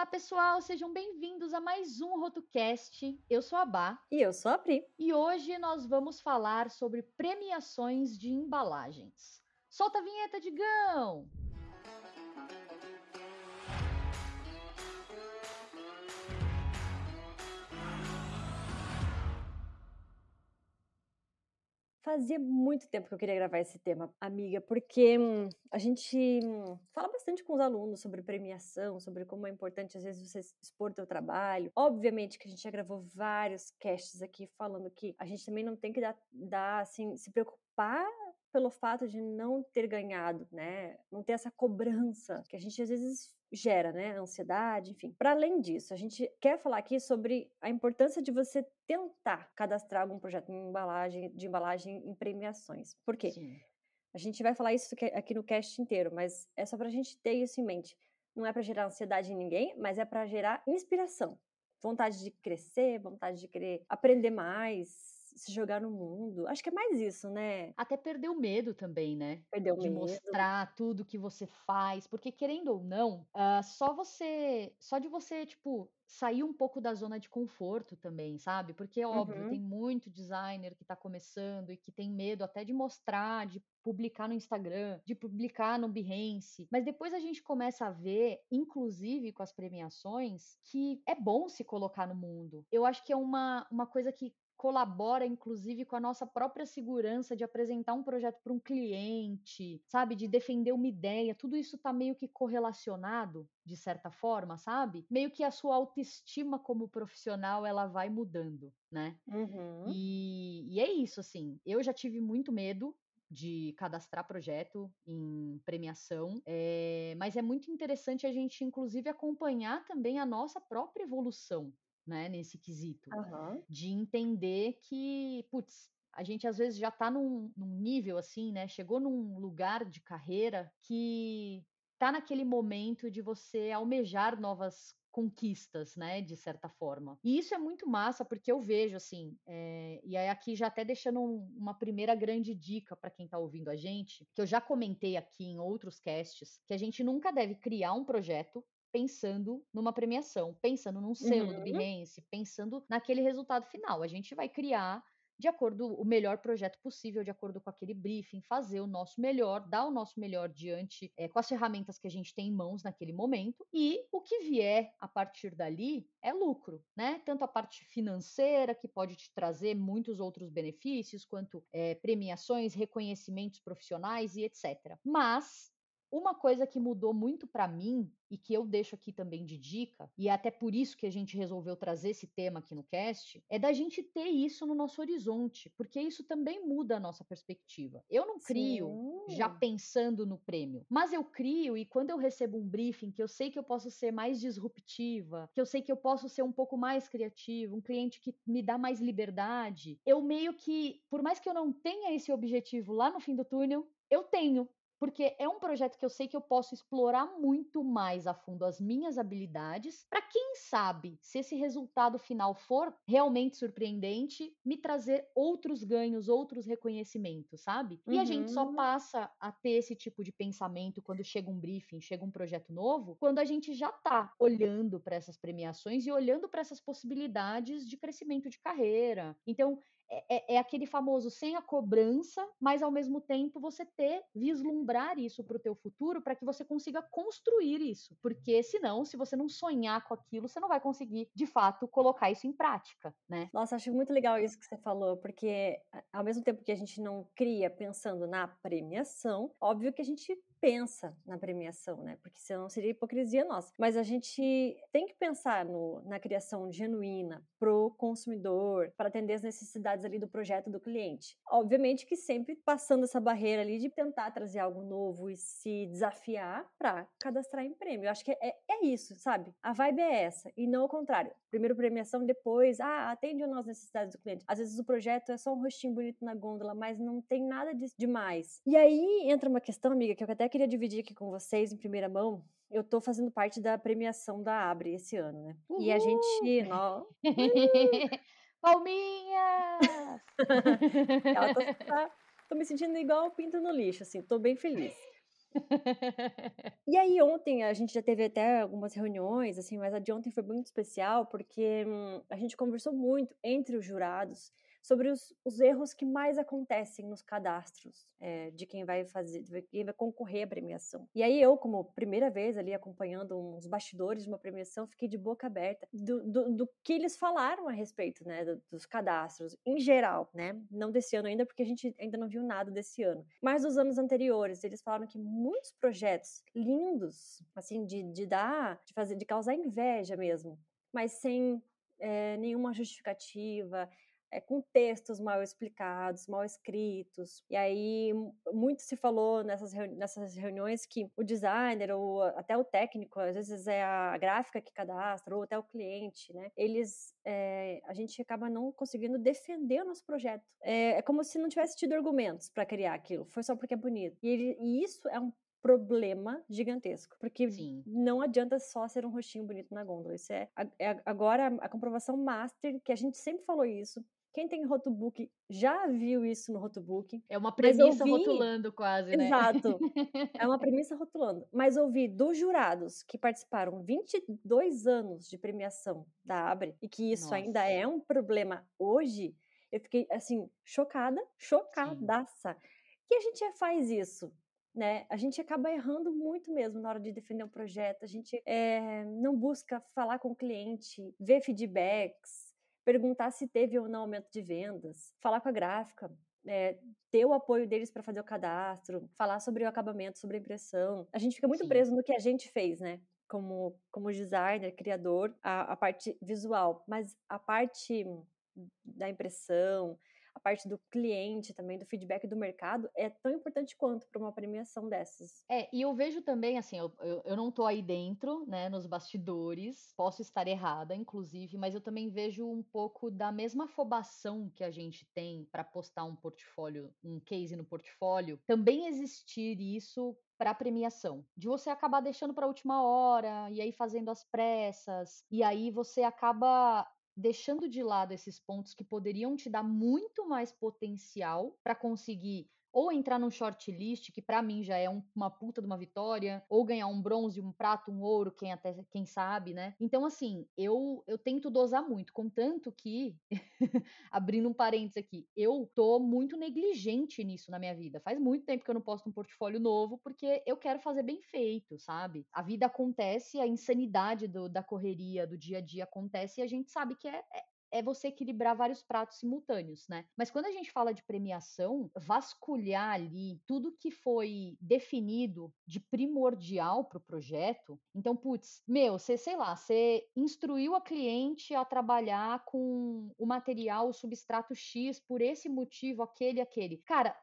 Olá, pessoal, sejam bem-vindos a mais um RotoCast. Eu sou a Bá. E eu sou a Pri. E hoje nós vamos falar sobre premiações de embalagens. Solta a vinheta, Digão! Fazia muito tempo que eu queria gravar esse tema, amiga, porque hum, a gente hum, fala bastante com os alunos sobre premiação, sobre como é importante às vezes você expor teu trabalho. Obviamente que a gente já gravou vários casts aqui falando que a gente também não tem que dar, dar assim, se preocupar pelo fato de não ter ganhado, né? Não ter essa cobrança que a gente às vezes gera, né? Ansiedade, enfim. Para além disso, a gente quer falar aqui sobre a importância de você tentar cadastrar algum projeto de embalagem, de embalagem em premiações. Por quê? Sim. A gente vai falar isso aqui no cast inteiro, mas é só para a gente ter isso em mente. Não é para gerar ansiedade em ninguém, mas é para gerar inspiração, vontade de crescer, vontade de querer aprender mais, se jogar no mundo. Acho que é mais isso, né? Até perder o medo também, né? Perder o de medo. mostrar tudo que você faz, porque querendo ou não, uh, só você, só de você, tipo, sair um pouco da zona de conforto também, sabe? Porque, óbvio, uhum. tem muito designer que tá começando e que tem medo até de mostrar, de publicar no Instagram, de publicar no Behance. Mas depois a gente começa a ver, inclusive com as premiações, que é bom se colocar no mundo. Eu acho que é uma, uma coisa que colabora, inclusive, com a nossa própria segurança de apresentar um projeto para um cliente, sabe? De defender uma ideia. Tudo isso está meio que correlacionado, de certa forma, sabe? Meio que a sua autoestima como profissional ela vai mudando, né? Uhum. E, e é isso, assim. Eu já tive muito medo de cadastrar projeto em premiação, é, mas é muito interessante a gente, inclusive, acompanhar também a nossa própria evolução, né, nesse quesito. Uhum. De entender que, putz, a gente às vezes já está num, num, nível assim, né? Chegou num lugar de carreira que tá naquele momento de você almejar novas conquistas, né, de certa forma. E isso é muito massa porque eu vejo assim, é, e aí aqui já até deixando um, uma primeira grande dica para quem está ouvindo a gente, que eu já comentei aqui em outros casts, que a gente nunca deve criar um projeto pensando numa premiação, pensando num selo uhum. do Behance, pensando naquele resultado final. A gente vai criar de acordo o melhor projeto possível, de acordo com aquele briefing, fazer o nosso melhor, dar o nosso melhor diante é, com as ferramentas que a gente tem em mãos naquele momento e o que vier a partir dali é lucro, né? Tanto a parte financeira que pode te trazer muitos outros benefícios, quanto é, premiações, reconhecimentos profissionais e etc. Mas uma coisa que mudou muito para mim e que eu deixo aqui também de dica, e é até por isso que a gente resolveu trazer esse tema aqui no cast, é da gente ter isso no nosso horizonte, porque isso também muda a nossa perspectiva. Eu não crio Sim. já pensando no prêmio, mas eu crio e quando eu recebo um briefing que eu sei que eu posso ser mais disruptiva, que eu sei que eu posso ser um pouco mais criativo, um cliente que me dá mais liberdade, eu meio que, por mais que eu não tenha esse objetivo lá no fim do túnel, eu tenho, porque é um projeto que eu sei que eu posso explorar muito mais a fundo as minhas habilidades, para quem sabe, se esse resultado final for realmente surpreendente, me trazer outros ganhos, outros reconhecimentos, sabe? E a gente só uhum. passa a ter esse tipo de pensamento quando chega um briefing, chega um projeto novo, quando a gente já tá olhando para essas premiações e olhando para essas possibilidades de crescimento de carreira. Então, é, é, é, aquele famoso sem a cobrança, mas ao mesmo tempo você ter, vislumbrar isso para o teu futuro para que você consiga construir isso. Porque senão, se você não sonhar com aquilo, você não vai conseguir, de fato, colocar isso em prática, né? Nossa, acho muito legal isso que você falou, porque ao mesmo tempo que a gente não cria pensando na premiação, óbvio que a gente pensa na premiação, né? Porque senão seria hipocrisia nossa. Mas a gente tem que pensar no, na criação genuína pro consumidor, para atender as necessidades ali do projeto do cliente. Obviamente que sempre passando essa barreira ali de tentar trazer algo novo e se desafiar para cadastrar em prêmio. Eu acho que é, é isso, sabe? A vibe é essa e não o contrário. Primeiro premiação, depois, ah, atende as necessidades do cliente. Às vezes o projeto é só um rostinho bonito na gôndola, mas não tem nada de demais. E aí entra uma questão, amiga, que eu até queria dividir aqui com vocês em primeira mão. Eu tô fazendo parte da premiação da Abre esse ano, né? Uhul. E a gente. Nó... Palminhas! Ela tá, tá, tô me sentindo igual o pinto no lixo, assim, tô bem feliz. e aí ontem a gente já teve até algumas reuniões, assim, mas a de ontem foi muito especial porque hum, a gente conversou muito entre os jurados sobre os, os erros que mais acontecem nos cadastros é, de quem vai fazer, quem vai concorrer à premiação. E aí eu, como primeira vez ali acompanhando uns bastidores de uma premiação, fiquei de boca aberta do, do, do que eles falaram a respeito, né, dos cadastros em geral, né, não desse ano ainda porque a gente ainda não viu nada desse ano, mas dos anos anteriores eles falaram que muitos projetos lindos, assim, de, de dar, de fazer, de causar inveja mesmo, mas sem é, nenhuma justificativa, é, com textos mal explicados, mal escritos. E aí, muito se falou nessas, reuni nessas reuniões que o designer ou até o técnico, às vezes é a gráfica que cadastra, ou até o cliente, né? Eles, é, a gente acaba não conseguindo defender o nosso projeto. É, é como se não tivesse tido argumentos para criar aquilo, foi só porque é bonito. E, ele, e isso é um problema gigantesco. Porque Sim. não adianta só ser um rostinho bonito na gôndola. Isso é, é agora a comprovação master, que a gente sempre falou isso. Quem tem rotobook já viu isso no rotobook. É uma premissa ouvi... rotulando quase, né? Exato. é uma premissa rotulando. Mas ouvi dos jurados que participaram 22 anos de premiação da Abre e que isso Nossa. ainda é um problema hoje, eu fiquei assim chocada, chocadaça. Sim. Que a gente faz isso, né? A gente acaba errando muito mesmo na hora de defender um projeto. A gente é, não busca falar com o cliente, ver feedbacks, perguntar se teve ou não aumento de vendas, falar com a gráfica, é, ter o apoio deles para fazer o cadastro, falar sobre o acabamento, sobre a impressão. A gente fica muito Sim. preso no que a gente fez, né? Como, como designer, criador, a, a parte visual, mas a parte da impressão, parte do cliente também, do feedback do mercado, é tão importante quanto para uma premiação dessas. É, e eu vejo também, assim, eu, eu, eu não tô aí dentro, né, nos bastidores, posso estar errada, inclusive, mas eu também vejo um pouco da mesma afobação que a gente tem para postar um portfólio, um case no portfólio, também existir isso para premiação, de você acabar deixando para a última hora e aí fazendo as pressas, e aí você acaba deixando de lado esses pontos que poderiam te dar muito mais potencial para conseguir ou entrar num shortlist, que para mim já é um, uma puta de uma vitória, ou ganhar um bronze, um prato, um ouro, quem até quem sabe, né? Então assim, eu eu tento dosar muito, contanto que abrindo um parênteses aqui, eu tô muito negligente nisso na minha vida. Faz muito tempo que eu não posto um portfólio novo porque eu quero fazer bem feito, sabe? A vida acontece, a insanidade do, da correria do dia a dia acontece e a gente sabe que é, é você equilibrar vários pratos simultâneos, né? Mas quando a gente fala de premiação, vasculhar ali tudo que foi definido de primordial para o projeto. Então, putz, meu, você, sei lá, você instruiu a cliente a trabalhar com o material, o substrato X, por esse motivo, aquele, aquele. Cara,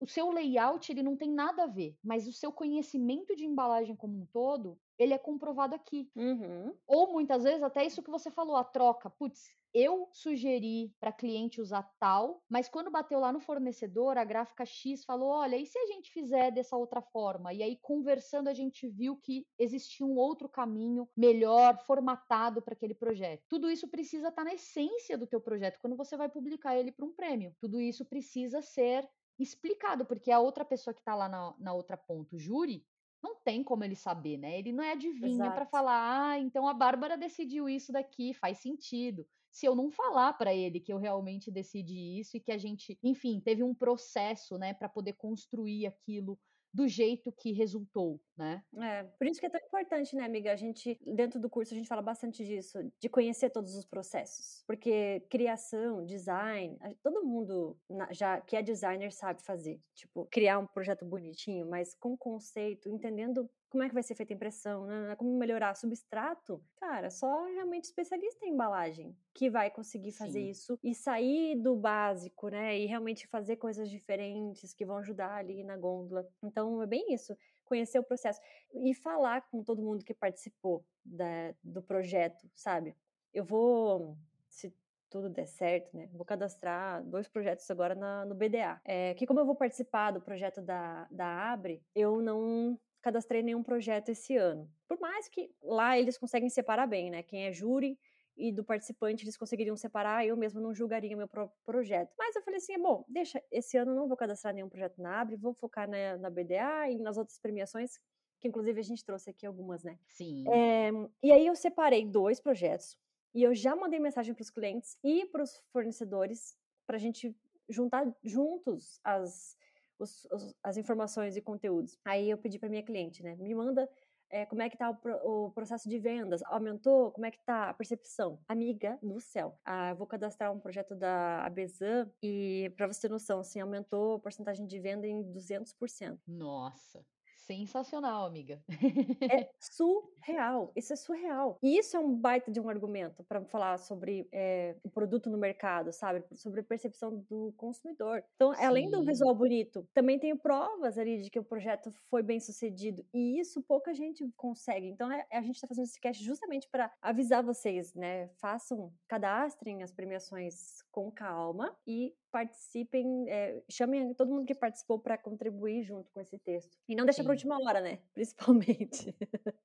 o seu layout ele não tem nada a ver, mas o seu conhecimento de embalagem como um todo, ele é comprovado aqui. Uhum. Ou muitas vezes até isso que você falou, a troca. Putz, eu sugeri para cliente usar tal, mas quando bateu lá no fornecedor, a gráfica X falou: olha, e se a gente fizer dessa outra forma? E aí, conversando, a gente viu que existia um outro caminho melhor, formatado para aquele projeto. Tudo isso precisa estar tá na essência do teu projeto quando você vai publicar ele para um prêmio. Tudo isso precisa ser explicado, porque a outra pessoa que está lá na, na outra ponta, o júri, não tem como ele saber, né? Ele não é adivinha para falar, ah, então a Bárbara decidiu isso daqui, faz sentido. Se eu não falar para ele que eu realmente decidi isso e que a gente, enfim, teve um processo, né, para poder construir aquilo do jeito que resultou, né? É, por isso que é tão importante, né, amiga? A gente, dentro do curso, a gente fala bastante disso, de conhecer todos os processos. Porque criação, design, todo mundo já que é designer sabe fazer. Tipo, criar um projeto bonitinho, mas com conceito, entendendo como é que vai ser feita a impressão, né, né? como melhorar substrato, cara, só realmente especialista em embalagem que vai conseguir fazer Sim. isso e sair do básico, né, e realmente fazer coisas diferentes que vão ajudar ali na gôndola. Então é bem isso, conhecer o processo e falar com todo mundo que participou da, do projeto, sabe? Eu vou, se tudo der certo, né? Vou cadastrar dois projetos agora na, no BDA. É, que como eu vou participar do projeto da, da Abre, eu não cadastrei nenhum projeto esse ano. Por mais que lá eles conseguem separar bem, né? Quem é júri e do participante eles conseguiriam separar, eu mesmo não julgaria meu próprio projeto. Mas eu falei assim, bom, deixa, esse ano eu não vou cadastrar nenhum projeto na Abre, vou focar na, na BDA e nas outras premiações, que inclusive a gente trouxe aqui algumas, né? Sim. É, e aí eu separei dois projetos e eu já mandei mensagem para os clientes e para os fornecedores para a gente juntar juntos as, os, os, as informações e conteúdos. Aí eu pedi para minha cliente, né? Me manda é, como é que tá o, o, processo de vendas? Aumentou? Como é que tá a percepção? Amiga do céu. Ah, vou cadastrar um projeto da Abezan e, para você ter noção, assim, aumentou a porcentagem de venda em 200%. Nossa! Sensacional, amiga. É surreal. Isso é surreal. E isso é um baita de um argumento para falar sobre é, o produto no mercado, sabe? Sobre a percepção do consumidor. Então, Sim. além do visual bonito, também tenho provas ali de que o projeto foi bem sucedido. E isso pouca gente consegue. Então, é, a gente está fazendo esse cast justamente para avisar vocês, né? Façam, cadastrem as premiações com calma e participem, é, chamem todo mundo que participou para contribuir junto com esse texto. E não deixa para última hora, né? Principalmente.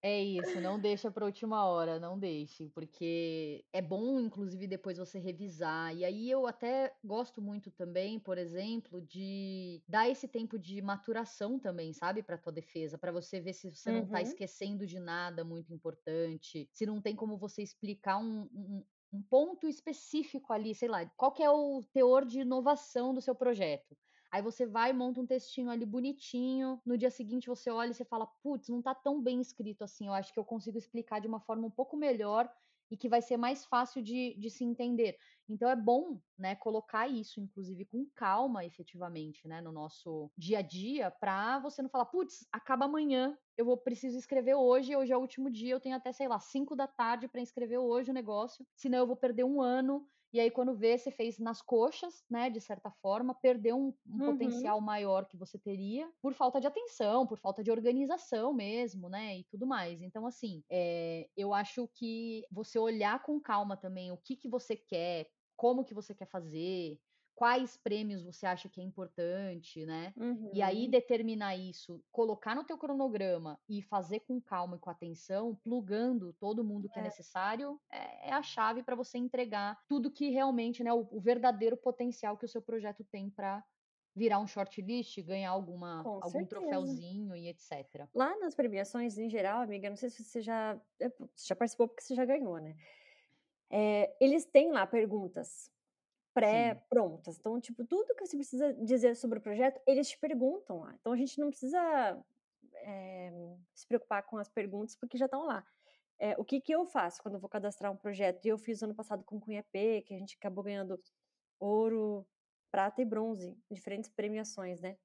É isso, não deixa para última hora, não deixe, porque é bom, inclusive, depois você revisar. E aí eu até gosto muito também, por exemplo, de dar esse tempo de maturação também, sabe, para tua defesa, para você ver se você uhum. não tá uhum. esquecendo de nada muito importante, se não tem como você explicar um, um, um ponto específico ali, sei lá, qual que é o teor de inovação do seu projeto. Aí você vai monta um textinho ali bonitinho. No dia seguinte você olha e você fala: putz, não tá tão bem escrito assim. Eu acho que eu consigo explicar de uma forma um pouco melhor e que vai ser mais fácil de, de se entender. Então é bom, né, colocar isso, inclusive, com calma, efetivamente, né, no nosso dia a dia, para você não falar, putz, acaba amanhã, eu vou preciso escrever hoje, hoje é o último dia, eu tenho até, sei lá, 5 da tarde para escrever hoje o negócio, senão eu vou perder um ano e aí, quando vê, você fez nas coxas, né? De certa forma, perdeu um, um uhum. potencial maior que você teria por falta de atenção, por falta de organização mesmo, né? E tudo mais. Então, assim, é, eu acho que você olhar com calma também o que, que você quer, como que você quer fazer, quais prêmios você acha que é importante, né? Uhum. E aí uhum. determinar isso, colocar no teu cronograma e fazer com calma e com atenção, plugando todo mundo que é, é necessário, é, é, a chave para você entregar tudo que realmente, né, o, o, verdadeiro potencial que o seu projeto tem para virar um shortlist, ganhar alguma algum certeza. troféuzinho e etc. Lá nas premiações em geral, amiga, não sei se você já é, você já participou porque você já ganhou, né? É, eles têm lá perguntas pré-prontas. Então, tipo, tudo que você precisa dizer sobre o projeto, eles te perguntam lá. Então, a gente não precisa é, se preocupar com as perguntas, porque já estão lá. É, o que, que eu faço quando eu vou cadastrar um projeto? E eu fiz ano passado com o Cunha P, que a gente acabou ganhando ouro, prata e bronze, diferentes premiações, né?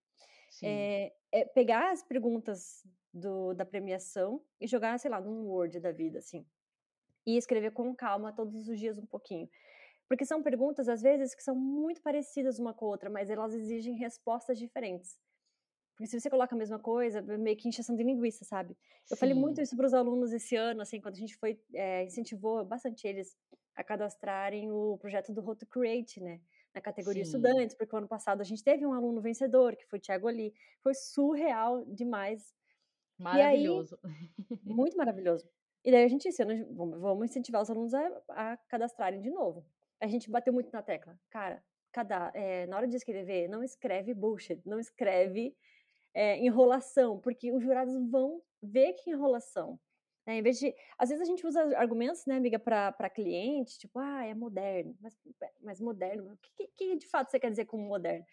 É, é, pegar as perguntas do, da premiação e jogar, sei lá, num Word da vida, assim. E escrever com calma todos os dias um pouquinho. Porque são perguntas, às vezes, que são muito parecidas uma com a outra, mas elas exigem respostas diferentes. Porque se você coloca a mesma coisa, é meio que inchação de linguiça, sabe? Eu falei muito isso para os alunos esse ano, assim, quando a gente foi, é, incentivou bastante eles a cadastrarem o projeto do Roto Create, né? Na categoria Sim. estudantes, porque o ano passado a gente teve um aluno vencedor, que foi o Thiago Ali. Foi surreal demais. Maravilhoso. Aí, muito maravilhoso. E daí a gente esse ano vamos incentivar os alunos a, a cadastrarem de novo a gente bateu muito na tecla. Cara, cada, é, na hora de escrever, não escreve bullshit, não escreve é, enrolação, porque os jurados vão ver que enrolação. Né? Em vez de. Às vezes a gente usa argumentos, né, amiga, para cliente, tipo, ah, é moderno. Mas, mas moderno, o que, que de fato você quer dizer com moderno?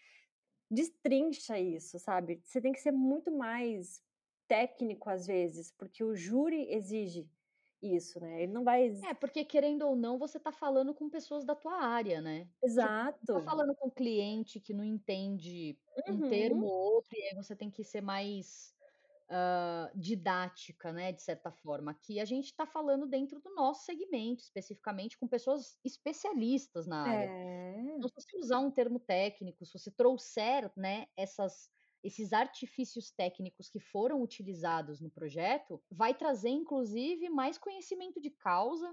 Destrincha isso, sabe? Você tem que ser muito mais técnico às vezes, porque o júri exige isso, né? Ele não vai. É, porque querendo ou não, você tá falando com pessoas da tua área, né? Exato. Tipo, tá falando com cliente que não entende uhum. um termo ou outro, e aí você tem que ser mais uh, didática, né? De certa forma. Aqui a gente tá falando dentro do nosso segmento, especificamente com pessoas especialistas na área. É. Então, se você usar um termo técnico, se você trouxer, né, essas esses artifícios técnicos que foram utilizados no projeto, vai trazer, inclusive, mais conhecimento de causa,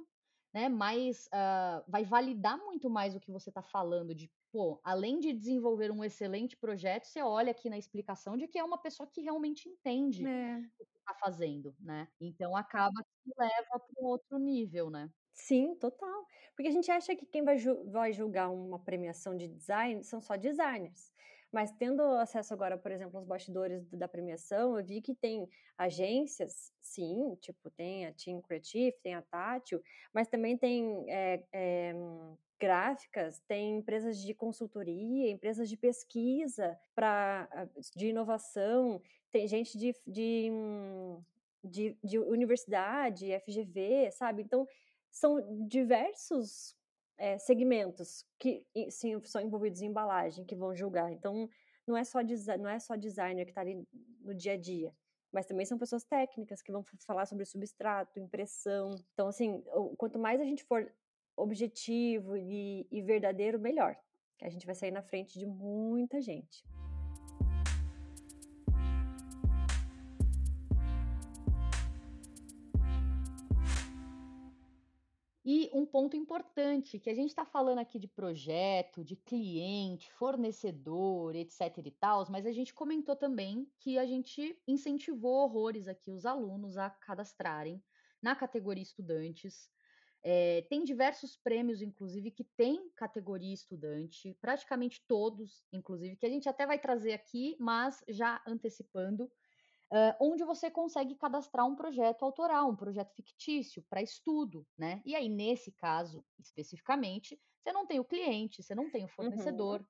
né? Mais, uh, vai validar muito mais o que você está falando de pô, além de desenvolver um excelente projeto, você olha aqui na explicação de que é uma pessoa que realmente entende É. o que está fazendo, né? Então acaba que leva para um outro nível, né? Sim, total. Porque a gente acha que quem vai, ju vai julgar uma premiação de design são só designers. Mas tendo acesso agora, por exemplo, aos bastidores da premiação, eu vi que tem agências, sim, tipo, tem a Team Creative, tem a Tátil, mas também tem é, é, gráficas, tem empresas de consultoria, empresas de pesquisa para de inovação, tem gente de, de, de, de universidade, FGV, sabe? Então, são diversos é, segmentos que sim, são envolvidos em embalagem que vão julgar. Então, não é só, não é só designer que está ali no dia a dia, mas também são pessoas técnicas que vão falar sobre substrato, impressão. Então, assim, quanto mais a gente for objetivo e, e verdadeiro, melhor. A gente vai sair na frente de muita gente. E um ponto importante, que a gente está falando aqui de projeto, de cliente, fornecedor, etc e tal, mas a gente comentou também que a gente incentivou horrores aqui os alunos a cadastrarem na categoria estudantes. É, tem diversos prêmios, inclusive, que tem categoria estudante, praticamente todos, inclusive, que a gente até vai trazer aqui, mas já antecipando, uh, onde você consegue cadastrar um projeto autoral, um projeto fictício para estudo, né? E aí, nesse caso, especificamente, você não tem o cliente, você não tem o uhum. fornecedor, uhum.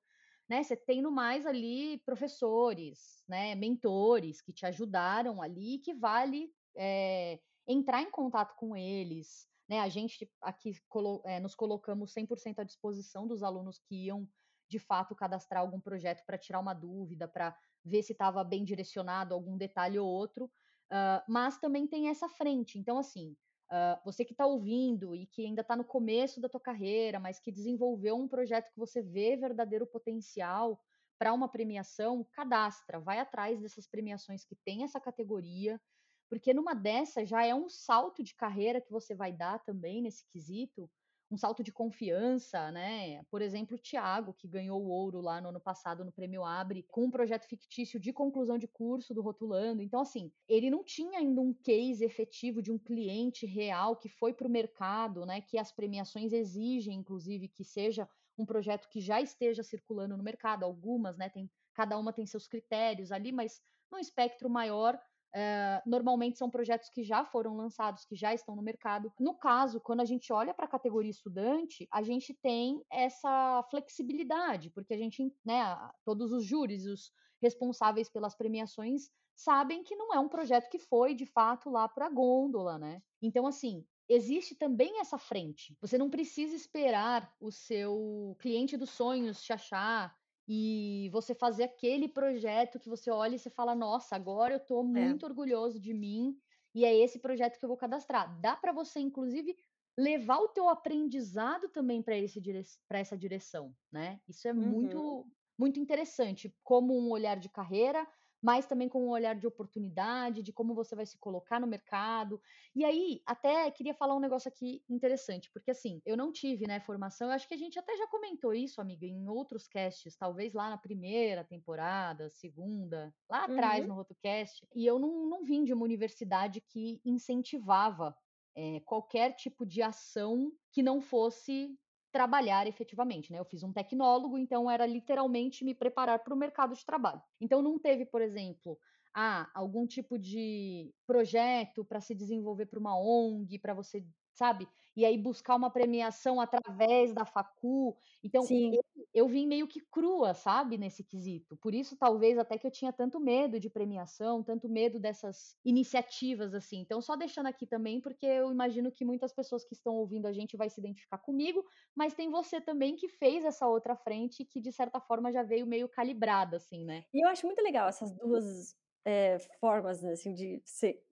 né? Você tem no mais ali professores, né? Mentores que te ajudaram ali, que vale é, entrar em contato com eles, né? A gente aqui colo é, nos colocamos 100% à disposição dos alunos que iam de fato cadastrar algum projeto para tirar uma dúvida, para ver se estava bem direcionado algum detalhe ou outro, uh, mas também tem essa frente. Então, assim, uh, você que está ouvindo e que ainda está no começo da tua carreira, mas que desenvolveu um projeto que você vê verdadeiro potencial para uma premiação, cadastra, vai atrás dessas premiações que tem essa categoria, porque numa dessas já é um salto de carreira que você vai dar também nesse quesito, um salto de confiança, né? Por exemplo, o Thiago, que ganhou o ouro lá no ano passado no Prêmio Abre, com um projeto fictício de conclusão de curso do Rotulando. Então, assim, ele não tinha ainda um case efetivo de um cliente real que foi para o mercado, né? Que as premiações exigem, inclusive, que seja um projeto que já esteja circulando no mercado. Algumas, né? Tem, cada uma tem seus critérios ali, mas num espectro maior Uh, normalmente são projetos que já foram lançados, que já estão no mercado. No caso, quando a gente olha para a categoria estudante, a gente tem essa flexibilidade, porque a gente, né, todos os júris, os responsáveis pelas premiações, sabem que não é um projeto que foi de fato lá para a gôndola, né? Então, assim, existe também essa frente. Você não precisa esperar o seu cliente dos sonhos achar e você fazer aquele projeto que você olha e você fala, nossa, agora eu estou é. muito é. orgulhoso de mim e é esse projeto que eu vou cadastrar. Dá para você, inclusive, levar o teu aprendizado também para dire essa direção, né? Isso é uhum. muito muito interessante, como um olhar de carreira, mas também com um olhar de oportunidade, de como você vai se colocar no mercado. E aí, até queria falar um negócio aqui interessante, porque assim, eu não tive, né, formação, eu acho que a gente até já comentou isso, amiga, em outros casts, talvez lá na primeira temporada, segunda, lá atrás uhum. no RotoCast, e eu não, não vim de uma universidade que incentivava é, qualquer tipo de ação que não fosse trabalhar efetivamente, né? Eu fiz um tecnólogo, então era literalmente me preparar para o mercado de trabalho. Então não teve, por exemplo, ah, algum tipo de projeto para se desenvolver para uma ONG, para você sabe? E aí buscar uma premiação através da facu. Então, eu, eu, vim meio que crua, sabe, nesse quesito. Por isso, talvez, até que eu tinha tanto medo de premiação, tanto medo dessas iniciativas, assim. Então, só deixando aqui também, porque eu imagino que muitas pessoas que estão ouvindo a gente vai se identificar comigo, mas tem você também que fez essa outra frente que, de certa forma, já veio meio calibrada, assim, né? E eu acho muito legal essas duas é, formas né, assim, de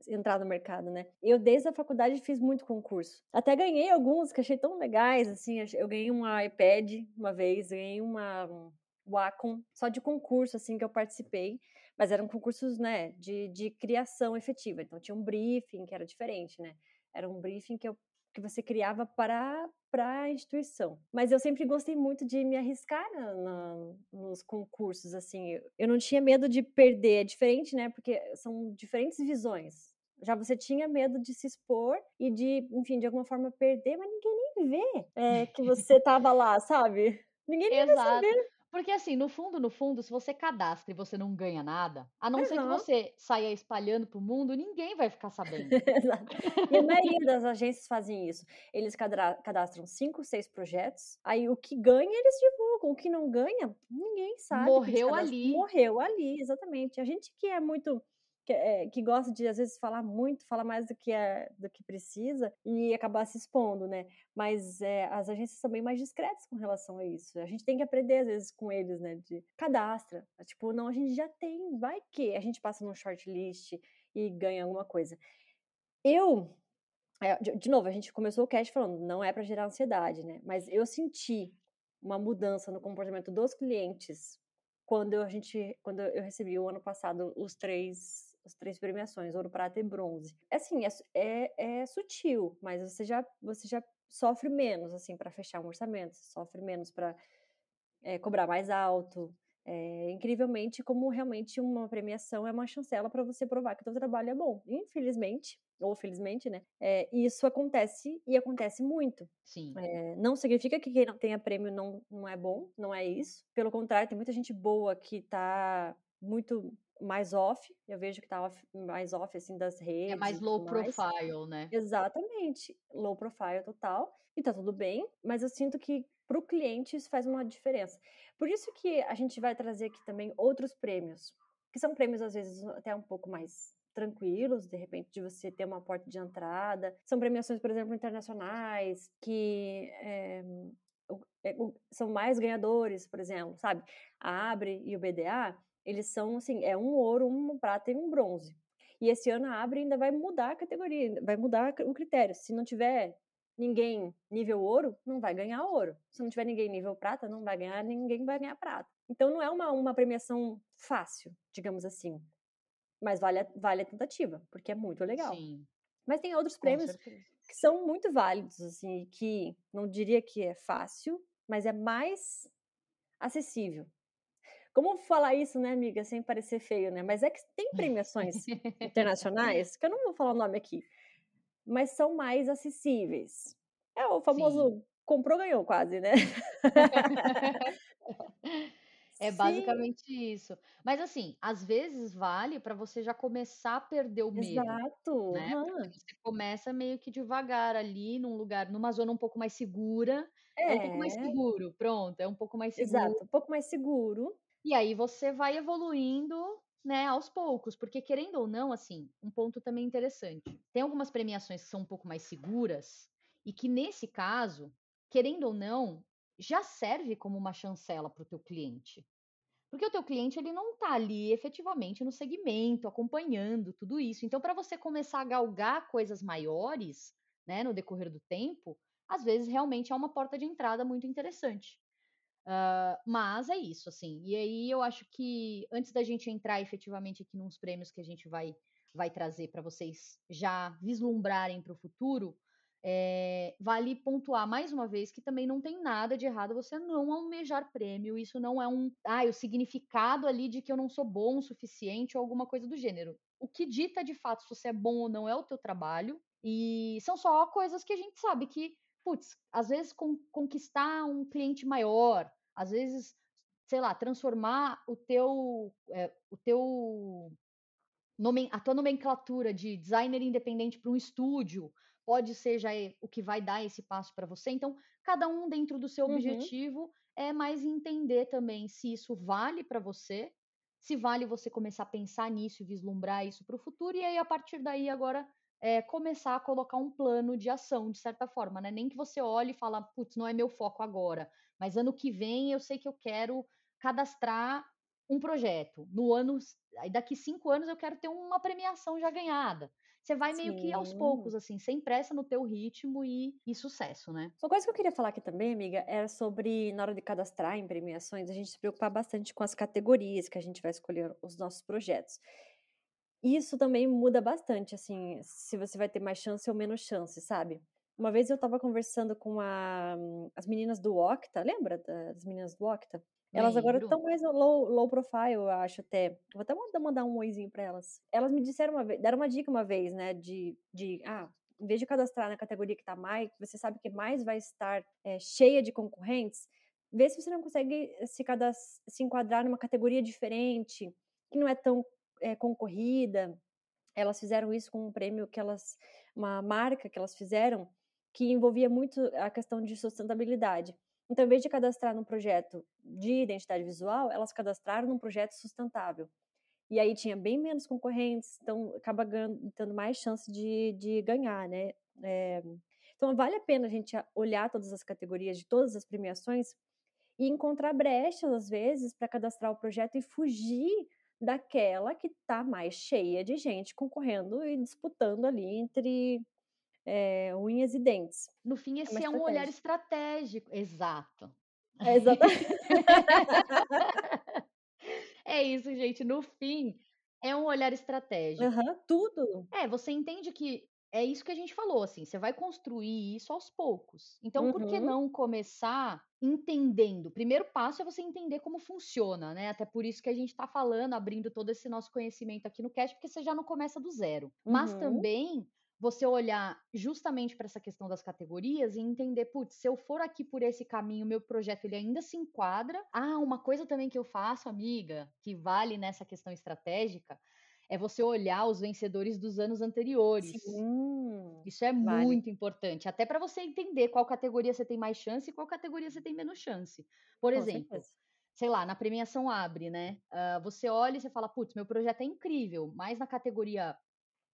entrar no mercado, né? Eu desde a faculdade fiz muito concurso. Até ganhei alguns que achei tão legais, assim. Eu ganhei um iPad uma vez, ganhei uma um Wacom só de concurso, assim, que eu participei. Mas eram concursos, né, de, de criação efetiva. Então tinha um briefing que era diferente, né? Era um briefing que eu que você criava para para a instituição. Mas eu sempre gostei muito de me arriscar na, na, nos concursos, assim. Eu não tinha medo de perder, é diferente, né? Porque são diferentes visões. Já você tinha medo de se expor e de, enfim, de alguma forma perder, mas ninguém nem vê é, que você tava lá, sabe? Ninguém nem Exato. vai saber. Porque assim, no fundo, no fundo, se você cadastra e você não ganha nada, a não ser que você saia espalhando pro mundo, ninguém vai ficar sabendo. Exato. E a maioria das agências fazem isso. Eles cadastram cinco, seis projetos, aí o que ganha eles divulgam, o que não ganha, ninguém sabe. Morreu ali. Morreu ali, exatamente. A gente que é muito que, é, que, gosta de, às vezes, falar muito, falar mais do que, é, do que precisa e acabar se expondo, né? Mas é, as agências são bem mais discretas com relação a isso. A gente tem que aprender, às vezes, com eles, né? De cadastra. Tipo, não, a gente já tem, vai que a gente passa num shortlist e ganha alguma coisa. Eu, é, de, de novo, a gente começou o cast falando, não é para gerar ansiedade, né? Mas eu senti uma mudança no comportamento dos clientes quando a gente, quando eu recebi o ano passado os três as três premiações, ouro, prata e bronze. É assim, é, é, é sutil, mas você já, você já sofre menos, assim, para fechar um orçamento, você sofre menos para é, cobrar mais alto. É, incrivelmente, como realmente uma premiação é uma chancela para você provar que o seu trabalho é bom. Infelizmente, ou felizmente, né? É, isso acontece e acontece muito. Sim. É, não significa que quem não tenha prêmio não, não é bom, não é isso. Pelo contrário, tem muita gente boa que tá muito mais off, eu vejo que tá off, mais off, assim, das redes. É mais low profile, né? Exatamente, low profile total, e tá tudo bem, mas eu sinto que para o cliente isso faz uma diferença. Por isso que a gente vai trazer aqui também outros prêmios, que são prêmios às vezes até um pouco mais tranquilos, de repente, de você ter uma porta de entrada. São premiações, por exemplo, internacionais, que é, são mais ganhadores, por exemplo, sabe? A Abre e o BDA, eles são assim, é um ouro, um prata e um bronze. E esse ano a Abre ainda vai mudar a categoria, vai mudar o critério. Se não tiver ninguém nível ouro, não vai ganhar ouro. Se não tiver ninguém nível prata, não vai ganhar, ninguém vai ganhar prata. Então não é uma, uma premiação fácil, digamos assim. Mas vale a, vale a tentativa, porque é muito legal. Sim. Mas tem outros prêmios que são muito válidos, assim, que não diria que é fácil, mas é mais acessível. Como falar isso, né, amiga, sem parecer feio, né? Mas é que tem premiações internacionais, que eu não vou falar o nome aqui, mas são mais acessíveis. É o famoso Sim. comprou, ganhou quase, né? É basicamente Sim. isso. Mas assim, às vezes vale para você já começar a perder o medo. Exato. Né? Uhum. Você começa meio que devagar ali, num lugar, numa zona um pouco mais segura. É, é um pouco mais é. seguro, pronto, é um pouco mais seguro. Exato, um pouco mais seguro. E aí você vai evoluindo, né, aos poucos, porque querendo ou não, assim, um ponto também interessante. Tem algumas premiações que são um pouco mais seguras e que nesse caso, querendo ou não, já serve como uma chancela para o teu cliente. Porque o teu cliente ele não está ali efetivamente no segmento, acompanhando tudo isso. Então, para você começar a galgar coisas maiores, né, no decorrer do tempo, às vezes realmente é uma porta de entrada muito interessante. Uh, mas é isso, assim. E aí eu acho que antes da gente entrar efetivamente aqui nos prêmios que a gente vai, vai trazer para vocês já vislumbrarem para o futuro, é, vale pontuar mais uma vez que também não tem nada de errado você não almejar prêmio. Isso não é um. Ah, o significado ali de que eu não sou bom o suficiente ou alguma coisa do gênero. O que dita de fato se você é bom ou não é o teu trabalho. E são só coisas que a gente sabe que putz, às vezes con conquistar um cliente maior, às vezes, sei lá, transformar o teu, é, o teu a tua nomenclatura de designer independente para um estúdio pode ser já o que vai dar esse passo para você. Então, cada um dentro do seu uhum. objetivo é mais entender também se isso vale para você, se vale você começar a pensar nisso e vislumbrar isso para o futuro, e aí a partir daí agora é, começar a colocar um plano de ação, de certa forma, né? Nem que você olhe e fala, putz, não é meu foco agora, mas ano que vem eu sei que eu quero cadastrar um projeto. No ano, daqui cinco anos eu quero ter uma premiação já ganhada. Você vai meio Sim. que aos poucos, assim, sem pressa no teu ritmo e, e sucesso, né? Uma coisa que eu queria falar aqui também, amiga, era sobre, na hora de cadastrar em premiações, a gente se preocupar bastante com as categorias que a gente vai escolher os nossos projetos. Isso também muda bastante, assim, se você vai ter mais chance ou menos chance, sabe? Uma vez eu estava conversando com a, as meninas do Octa, lembra das meninas do Octa? Elas agora Lembro. estão mais low, low profile, eu acho até. Vou até mandar, um oizinho para elas. Elas me disseram uma vez, deram uma dica uma vez, né, de, de ah, em vez de cadastrar na categoria que está mais, você sabe que mais vai estar é, cheia de concorrentes, vê se você não consegue se, se enquadrar numa categoria diferente, que não é tão é, concorrida. Elas fizeram isso com um prêmio que elas, uma marca que elas fizeram, que envolvia muito a questão de sustentabilidade. Então, em vez de cadastrar num projeto de identidade visual, elas cadastraram num projeto sustentável. E aí tinha bem menos concorrentes, então acaba ganhando, tendo mais chance de, de ganhar, né? É, então, vale a pena a gente olhar todas as categorias de todas as premiações e encontrar brechas, às vezes, para cadastrar o projeto e fugir daquela que está mais cheia de gente concorrendo e disputando ali entre é, unhas e dentes. No fim, é esse é, é um olhar estratégico. Exato. É, exatamente. é isso, gente. No fim, é um olhar estratégico. Uhum, tudo. É, você entende que é isso que a gente falou, assim, você vai construir isso aos poucos. Então, uhum. por que uhum. não começar entendendo? O primeiro passo é você entender como funciona, né? Até por isso que a gente está falando, abrindo todo esse nosso conhecimento aqui no cast, porque você já não começa do zero. Uhum. Mas também você olhar justamente para essa questão das categorias e entender, putz, se eu for aqui por esse caminho, meu projeto ele ainda se enquadra. Ah, uma coisa também que eu faço, amiga, que vale nessa questão estratégica, é você olhar os vencedores dos anos anteriores. Sim, Isso é vale. muito importante, até para você entender qual categoria você tem mais chance e qual categoria você tem menos chance. Por Com exemplo, certeza. sei lá, na premiação abre, né? Uh, você olha e você fala, putz, meu projeto é incrível, mas na categoria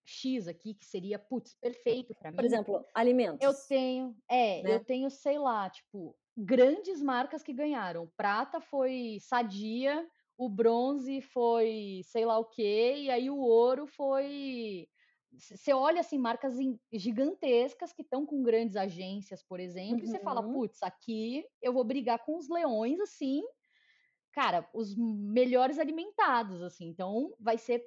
X aqui, que seria, putz, perfeito para mim. Por exemplo, alimentos. Eu tenho, é, né? eu tenho, sei lá, tipo, grandes marcas que ganharam. Prata foi Sadia, o bronze foi sei lá o quê, e aí o ouro foi. Você olha assim, marcas gigantescas que estão com grandes agências, por exemplo, uhum. e você fala, uhum. putz, aqui eu vou brigar com os leões, assim, cara, os melhores alimentados, assim. Então, vai ser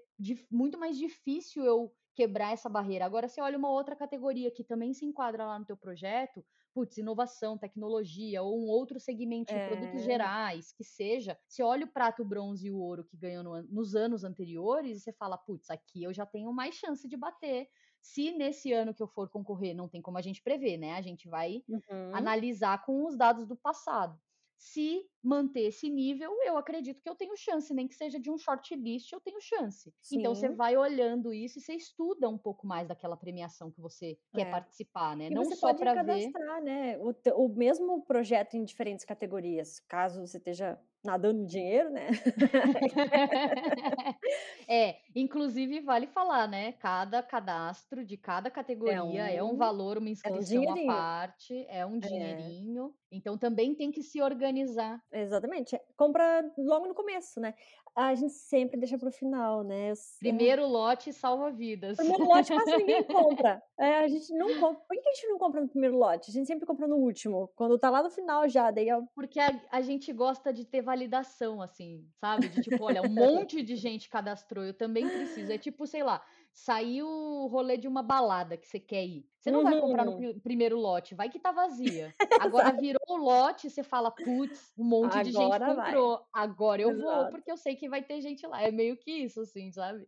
muito mais difícil eu quebrar essa barreira. Agora, você olha uma outra categoria que também se enquadra lá no teu projeto, putz, inovação, tecnologia, ou um outro segmento é. de produtos é. gerais, que seja, você olha o prato, o bronze e o ouro que ganhou no, nos anos anteriores, e você fala, putz, aqui eu já tenho mais chance de bater. Se nesse ano que eu for concorrer, não tem como a gente prever, né? A gente vai uhum. analisar com os dados do passado se manter esse nível, eu acredito que eu tenho chance, nem que seja de um shortlist, eu tenho chance. Sim. Então você vai olhando isso e você estuda um pouco mais daquela premiação que você quer é. participar, né? E Não só para cadastrar, ver... né? O, o mesmo projeto em diferentes categorias, caso você esteja nadando dinheiro, né? é, inclusive vale falar, né? Cada cadastro de cada é categoria é um, é um valor, uma inscrição é um à parte, é um é. dinheirinho. É. Então também tem que se organizar. Exatamente. Compra logo no começo, né? A gente sempre deixa para o final, né? Primeiro lote salva vidas. Primeiro lote quase ninguém compra. É, a gente não compra. Por que a gente não compra no primeiro lote? A gente sempre compra no último, quando tá lá no final já. Daí eu... Porque a, a gente gosta de ter validação, assim, sabe? De tipo, olha, um monte de gente cadastrou, eu também preciso. É tipo, sei lá, saiu o rolê de uma balada que você quer ir. Você não uhum. vai comprar no uhum. primeiro lote, vai que tá vazia. Agora virou o lote, você fala, putz, um monte Agora de gente comprou. Vai. Agora eu Exato. vou, porque eu sei que vai ter gente lá. É meio que isso, assim, sabe?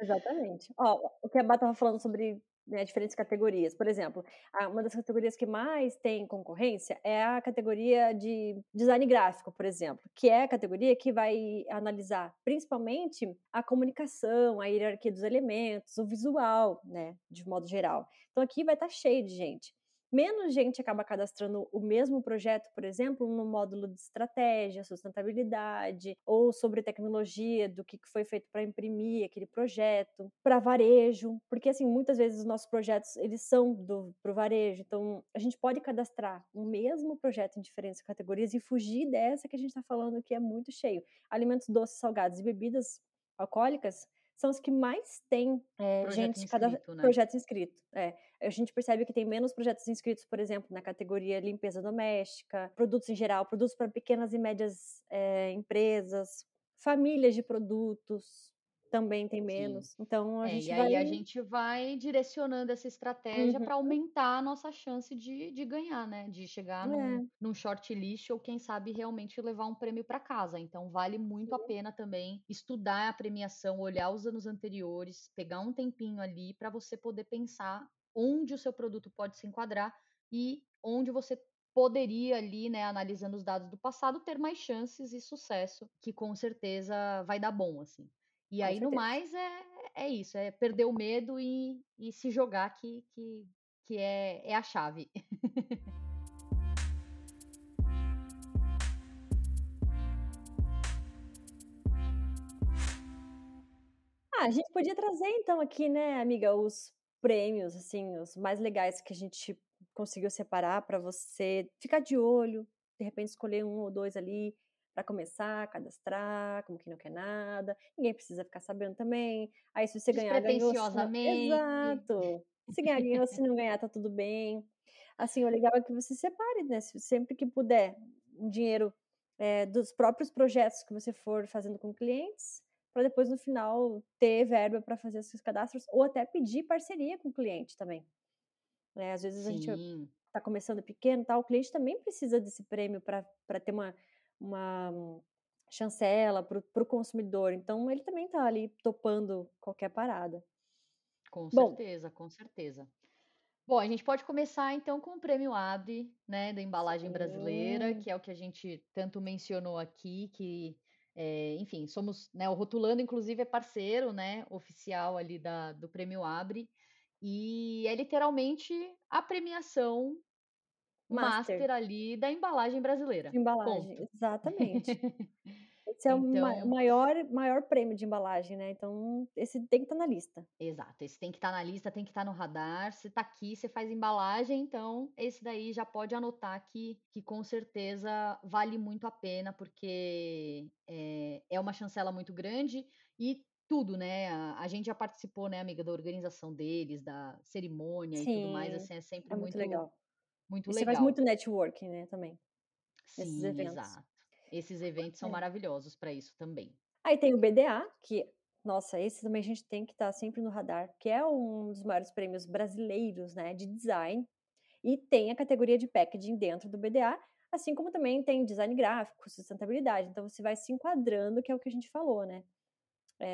Exatamente. Ó, o que a Bá tava falando sobre né, diferentes categorias. Por exemplo, uma das categorias que mais tem concorrência é a categoria de design gráfico, por exemplo, que é a categoria que vai analisar principalmente a comunicação, a hierarquia dos elementos, o visual, né, de modo geral. Então aqui vai estar tá cheio de gente menos gente acaba cadastrando o mesmo projeto, por exemplo, no módulo de estratégia, sustentabilidade, ou sobre tecnologia, do que foi feito para imprimir aquele projeto, para varejo, porque assim, muitas vezes os nossos projetos, eles são do pro varejo, então a gente pode cadastrar o mesmo projeto em diferentes categorias e fugir dessa que a gente está falando que é muito cheio. Alimentos doces, salgados e bebidas alcoólicas são os que mais têm é, gente cada inscrito, né? projetos inscritos. É. A gente percebe que tem menos projetos inscritos, por exemplo, na categoria limpeza doméstica, produtos em geral, produtos para pequenas e médias é, empresas, famílias de produtos. Também tem Sim. menos. Então a É, e gente vai aí a gente vai direcionando essa estratégia Uhum. para aumentar a nossa chance de de ganhar, né, de chegar num É. num shortlist ou quem sabe realmente levar um prêmio para casa. Então vale muito a Sim. pena também estudar a premiação, olhar os anos anteriores, pegar um tempinho ali para você poder pensar onde o seu produto pode se enquadrar e onde você poderia ali, né, analisando os dados do passado, ter mais chances e sucesso, que com certeza vai dar bom, assim. E Com aí no mais é é isso, é perder o medo e e se jogar que que que é é a chave. Ah, a gente podia trazer então aqui, né, amiga, os prêmios, assim, os mais legais que a gente conseguiu separar para você ficar de olho, de repente escolher 1 ou 2 ali para começar cadastrar, como quem não quer nada, ninguém precisa ficar sabendo também. Aí se você ganhar, ganhou, exato. Se ganhar, ganhou, se não ganhar, tá tudo bem. Assim, o legal é que você separe, né, se sempre que puder, um dinheiro, eh, dos próprios projetos que você for fazendo com clientes, para depois no final ter verba para fazer esses cadastros ou até pedir parceria com o cliente também. Eh, às vezes a gente Sim. tá começando pequeno, tal, o cliente também precisa desse prêmio para ter uma uma chancela para o consumidor, então ele também tá ali topando qualquer parada. Com Bom certeza, com certeza. Bom, a gente pode começar então com o prêmio ABRE, né, da embalagem brasileira, Sim. que é o que a gente tanto mencionou aqui, que, eh, enfim, somos, né, o Rotulando inclusive é parceiro, né, oficial ali da do prêmio ABRE, e é literalmente a premiação Master. master ali da embalagem brasileira, De embalagem, ponto. exatamente. Esse é o Então maior maior prêmio de embalagem, né, então esse tem que estar na lista. Exato, esse tem que estar na lista, tem que estar no radar, se tá aqui, você faz embalagem, então esse daí já pode anotar que que com certeza vale muito a pena, porque, eh, é uma chancela muito grande e tudo, né, a a gente já participou, né, amiga, da organização deles, da cerimônia e tudo mais, Sim, assim, é sempre é muito muito legal. Muito E você faz legal. muito networking, né, também, nesses Sim, eventos. exato. Esses eventos são É. maravilhosos para isso também. Aí tem o BDA, que nossa, esse também a gente tem que estar sempre no radar, que é um dos maiores prêmios brasileiros, né, de design, e tem a categoria de packaging dentro do BDA, assim como também tem design gráfico, sustentabilidade, então você vai se enquadrando, que é o que a gente falou, né,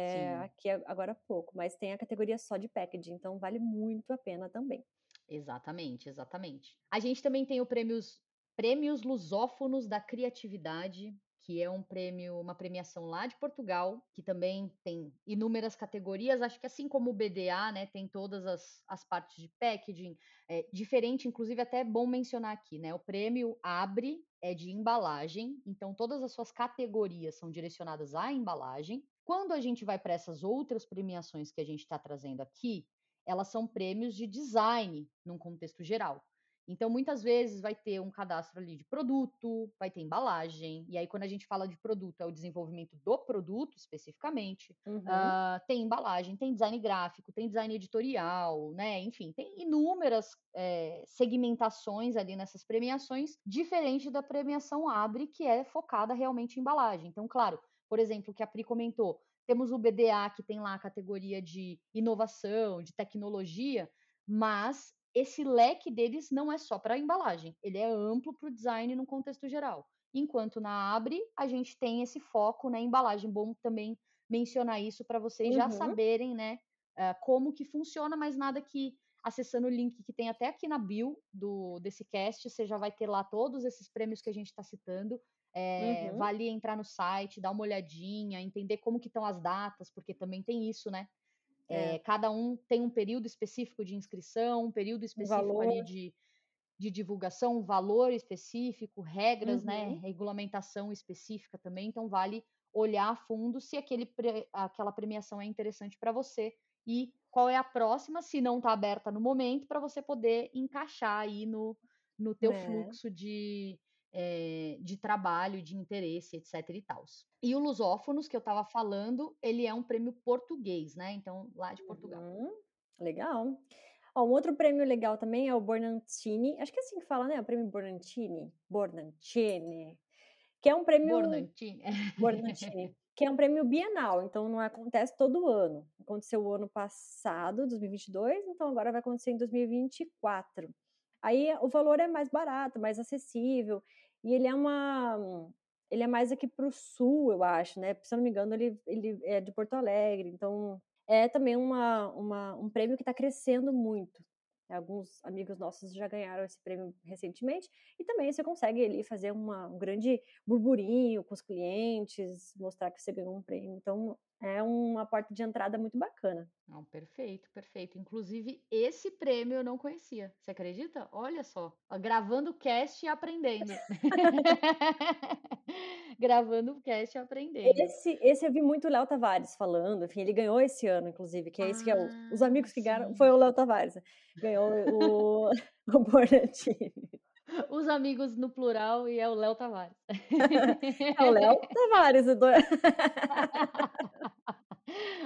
Sim. aqui agora há pouco, mas tem a categoria só de packaging, então vale muito a pena também. Exatamente, exatamente. A gente também tem o prêmios Prêmios Lusófonos da Criatividade, que é um prêmio uma premiação lá de Portugal, que também tem inúmeras categorias, acho que assim como o BDA, né, tem todas as as partes de packaging, eh, diferente, inclusive até é bom mencionar aqui, né, o prêmio ABRE é de embalagem, então todas as suas categorias são direcionadas à embalagem. Quando a gente vai para essas outras premiações que a gente tá trazendo aqui, elas são prêmios de design, num contexto geral. Então muitas vezes vai ter um cadastro ali de produto, vai ter embalagem, e aí quando a gente fala de produto, é o desenvolvimento do produto especificamente, Uhum. hã, tem embalagem, tem design gráfico, tem design editorial, né, enfim, tem inúmeras, eh, segmentações ali nessas premiações, diferente da premiação ABRE, que é focada realmente em embalagem. Então claro, por exemplo, o que a Pri comentou, temos o BDA que tem lá a categoria de inovação, de tecnologia, mas esse leque deles não é só para embalagem, ele é amplo para o design num contexto geral. Enquanto na ABRE, a gente tem esse foco na embalagem, bom também mencionar isso para vocês já Uhum. saberem, né, hã, como que funciona, mas nada que acessando o link que tem até aqui na bio do desse cast, você já vai ter lá todos esses prêmios que a gente tá citando, eh, Uhum. vale entrar no site, dar uma olhadinha, entender como que estão as datas, porque também tem isso, né, eh, É. cada um tem um período específico de inscrição, um período específico ali de de divulgação, um valor específico, regras, né, Uhum. regulamentação específica também, então vale olhar a fundo se aquele aquela premiação é interessante para você e qual é a próxima, se não tá aberta no momento, para você poder encaixar aí no no teu É. fluxo de, eh, de trabalho, de interesse, etc e tals. E o Lusófonos, que eu estava falando, ele é um prêmio português, né, então lá de Portugal. Uhum, legal. Ó, um outro prêmio legal também é o Bornantini, acho que é assim que fala, né, o prêmio Bornantini? Bornantini, que é um prêmio Bornantini. Bornantini. que é um prêmio bienal, então não acontece todo ano. Aconteceu o ano passado, 2022, então agora vai acontecer em 2024. Aí o valor é mais barato, mais acessível, e ele é uma ele é mais aqui para o sul, eu acho, né? Se eu não me engano, ele, ele é de Porto Alegre, então é também uma, uma um prêmio que está crescendo muito. Alguns amigos nossos já ganharam esse prêmio recentemente. E também você consegue ali fazer uma, um grande burburinho com os clientes, mostrar que você ganhou um prêmio. Então, é uma porta de entrada muito bacana. Não, perfeito, perfeito. Inclusive, esse prêmio eu não conhecia. Você acredita? Olha só, gravando o cast e aprendendo. gravando o cast e aprendendo. Esse, esse eu vi muito o Léo Tavares falando, enfim, ele ganhou esse ano, inclusive, que é esse ah, que é o, os amigos que ganharam, foi o Léo Tavares. Ganhou o, o Bornatini. Os amigos no plural e é o Léo Tavares. É o Léo Tavares. O do...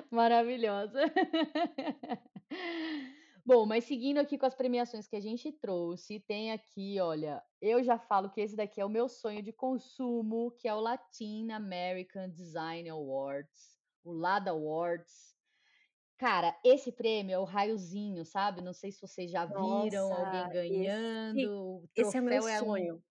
Maravilhosa. Bom, mas seguindo aqui com as premiações que a gente trouxe, tem aqui, olha, eu já falo que esse daqui é o meu sonho de consumo, que é o Latin American Design Awards, o LADA Awards. Cara, esse prêmio é o raiozinho, sabe? Não sei se vocês já viram Nossa, alguém ganhando. Esse, esse é meu sonho. É um,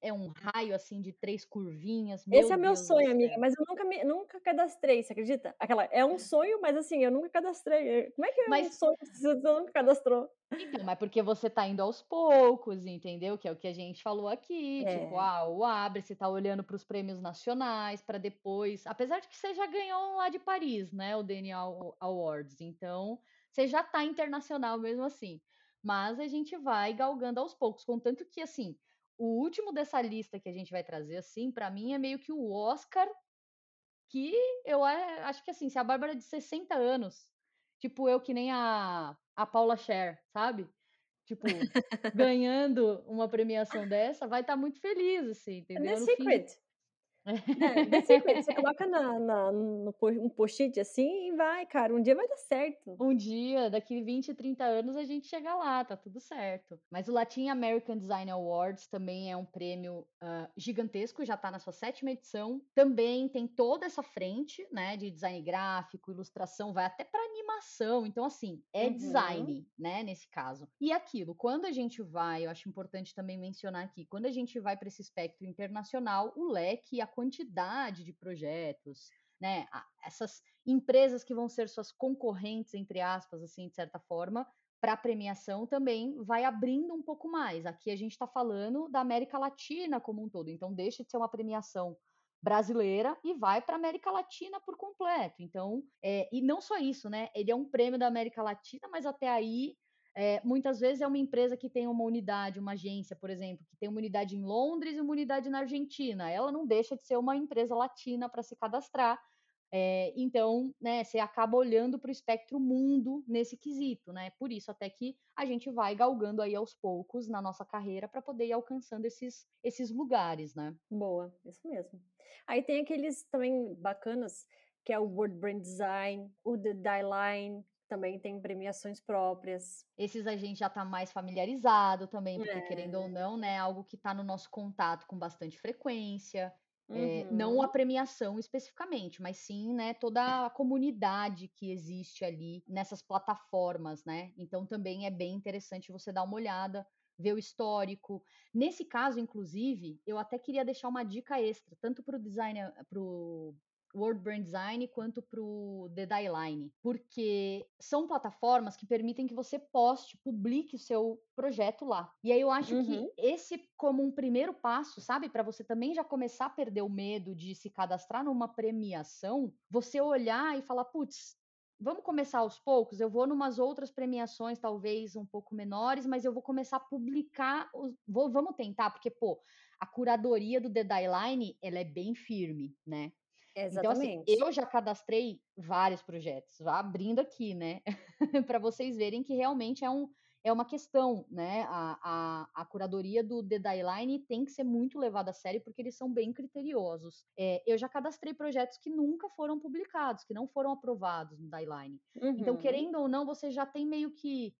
é um raio assim de três curvinhas. Meu esse é meu Deus sonho, amiga, mas eu nunca, me, nunca cadastrei, você acredita? Aquela, é um sonho, mas assim, eu nunca cadastrei. Como é que é mas, um sonho se você nunca cadastrou? Então, mas porque você tá indo aos poucos, entendeu? Que é o que a gente falou aqui. É. Tipo, ah, o Abre, você tá olhando para os prêmios nacionais para depois. Apesar de que você já ganhou um lá de Paris, né? O Daniel Awards. Então, você já tá internacional mesmo assim. Mas a gente vai galgando aos poucos. Contanto que, assim, o último dessa lista que a gente vai trazer, assim, para mim é meio que o Oscar. Que eu acho que, assim, se a Bárbara é de 60 anos, tipo eu que nem a a Paula Scher, sabe? Tipo, ganhando uma premiação dessa, vai estar tá muito feliz, assim, entendeu? The Secret. Fim... É, Secret, você coloca na, na, no, um post-it assim e vai, cara, um dia vai dar certo. Um dia, daqui 20, 30 anos a gente chega lá, tá tudo certo. Mas o Latin American Design Awards também é um prêmio uh, gigantesco, já tá na sua sétima edição. Também tem toda essa frente, né, de design gráfico, ilustração, vai até para animação. Então, assim, é uhum. design, né, nesse caso. E aquilo, quando a gente vai, eu acho importante também mencionar aqui, quando a gente vai para esse espectro internacional, o leque e a quantidade de projetos, né? Essas empresas que vão ser suas concorrentes, entre aspas, assim, de certa forma, para a premiação também vai abrindo um pouco mais. Aqui a gente está falando da América Latina como um todo, então deixa de ser uma premiação brasileira e vai para a América Latina por completo. Então, é, e não só isso, né? Ele é um prêmio da América Latina, mas até aí é, muitas vezes é uma empresa que tem uma unidade, uma agência, por exemplo, que tem uma unidade em Londres e uma unidade na Argentina. Ela não deixa de ser uma empresa latina para se cadastrar. É, então, né, você acaba olhando para o espectro mundo nesse quesito, né? Por isso, até que a gente vai galgando aí aos poucos na nossa carreira para poder ir alcançando esses, esses lugares, né? Boa, isso mesmo. Aí tem aqueles também bacanas, que é o World Brand Design, o The Line, também tem premiações próprias. Esses a gente já está mais familiarizado também, porque é. querendo ou não, né, algo que está no nosso contato com bastante frequência. Uhum. É, não a uhum. premiação especificamente, mas sim, né, toda a comunidade que existe ali nessas plataformas, né? Então também é bem interessante você dar uma olhada, ver o histórico. Nesse caso, inclusive, eu até queria deixar uma dica extra, tanto para o designer, para o World Brand Design quanto para o The Line, porque são plataformas que permitem que você poste, publique o seu projeto lá. E aí eu acho uhum. que esse como um primeiro passo, sabe, para você também já começar a perder o medo de se cadastrar numa premiação, você olhar e falar, putz, vamos começar aos poucos. Eu vou numas outras premiações, talvez um pouco menores, mas eu vou começar a publicar. Os... Vou, vamos tentar, porque, pô, a curadoria do The Line, ela é bem firme, né? Exatamente. Então, assim, eu já cadastrei vários projetos, vá abrindo aqui, né? para vocês verem que realmente é, um, é uma questão, né? A, a, a curadoria do The Line tem que ser muito levada a sério, porque eles são bem criteriosos. É, eu já cadastrei projetos que nunca foram publicados, que não foram aprovados no Dieline. Então, uhum. Então, querendo ou não, você já tem meio que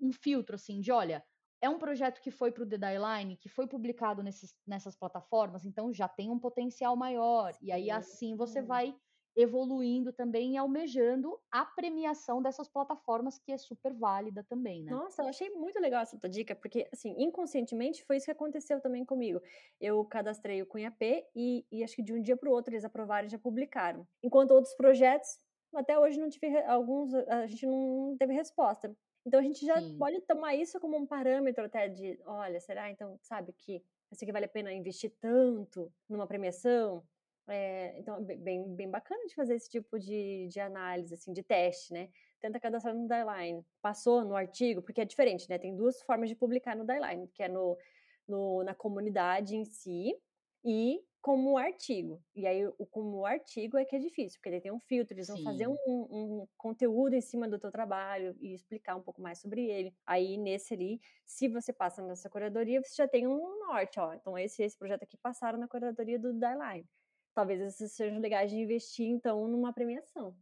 um filtro, assim, de olha, é um projeto que foi para o The Line, que foi publicado nesses, nessas plataformas, então já tem um potencial maior. E aí assim você vai evoluindo também e almejando a premiação dessas plataformas, que é super válida também, né? Nossa, eu achei muito legal essa tua dica, porque, assim, inconscientemente foi isso que aconteceu também comigo. Eu cadastrei o Cunha P e, e acho que de um dia para o outro eles aprovaram e já publicaram. Enquanto outros projetos, até hoje não tive alguns, a gente não teve resposta. Então a gente já Sim. pode tomar isso como um parâmetro até de, olha, será então, sabe, que esse aqui vale a pena investir tanto numa premiação? É, então, bem, bem bacana de fazer esse tipo de, de análise, assim, de teste, né? Tenta cadastrar no Dieline. Passou no artigo, porque é diferente, né? Tem duas formas de publicar no Dieline, que é no, no, na comunidade em si e como artigo. E aí, o como artigo é que é difícil, porque ele tem um filtro, eles vão Sim. fazer um, um, conteúdo em cima do teu trabalho e explicar um pouco mais sobre ele. Aí, nesse ali, se você passa nessa curadoria, você já tem um norte, ó. Então, esse esse projeto aqui passaram na curadoria do Dieline. Talvez esses sejam legais de investir, então, numa premiação.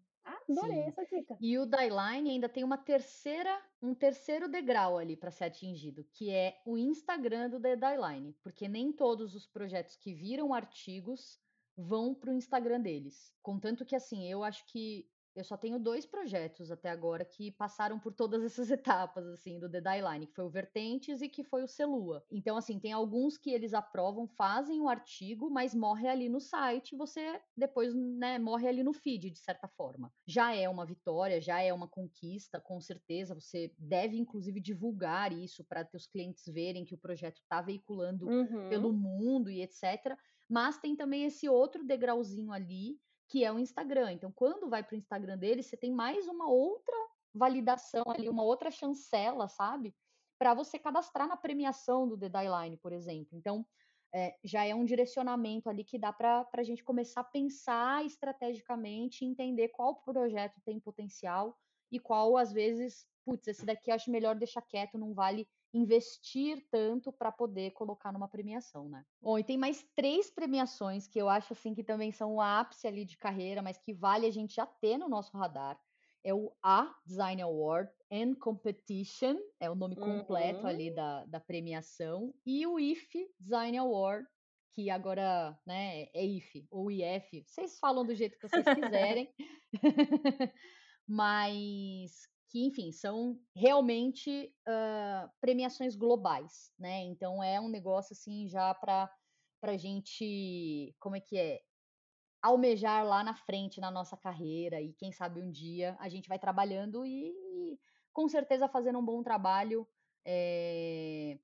Adorei Sim. essa dica. E o Dieline ainda tem uma terceira, um terceiro degrau ali para ser atingido, que é o Instagram do The Dieline, porque nem todos os projetos que viram artigos vão para o Instagram deles. Contanto que assim, eu acho que eu só tenho dois projetos até agora que passaram por todas essas etapas, assim, do The Line, que foi o Vertentes e que foi o Celua. Então, assim, tem alguns que eles aprovam, fazem o artigo, mas morre ali no site, você depois, né, morre ali no feed, de certa forma. Já é uma vitória, já é uma conquista, com certeza. Você deve, inclusive, divulgar isso para teus clientes verem que o projeto está veiculando uhum. pelo mundo e etc. Mas tem também esse outro degrauzinho ali que é o Instagram. Então, quando vai para o Instagram dele, você tem mais uma outra validação ali, uma outra chancela, sabe? Para você cadastrar na premiação do The Line, por exemplo. Então, é, já é um direcionamento ali que dá para a gente começar a pensar estrategicamente, entender qual projeto tem potencial e qual, às vezes, putz, esse daqui acho melhor deixar quieto, não vale investir tanto para poder colocar numa premiação, né? Bom, e tem mais três premiações que eu acho assim que também são o ápice ali de carreira, mas que vale a gente já ter no nosso radar. É o A Design Award and Competition, é o nome completo uhum. ali da, da premiação, e o IF Design Award, que agora né, é IF ou IF, vocês falam do jeito que vocês quiserem, mas que, enfim, são realmente uh, premiações globais, né? Então é um negócio assim já para para gente, como é que é, almejar lá na frente na nossa carreira e quem sabe um dia a gente vai trabalhando e, e com certeza fazendo um bom trabalho é,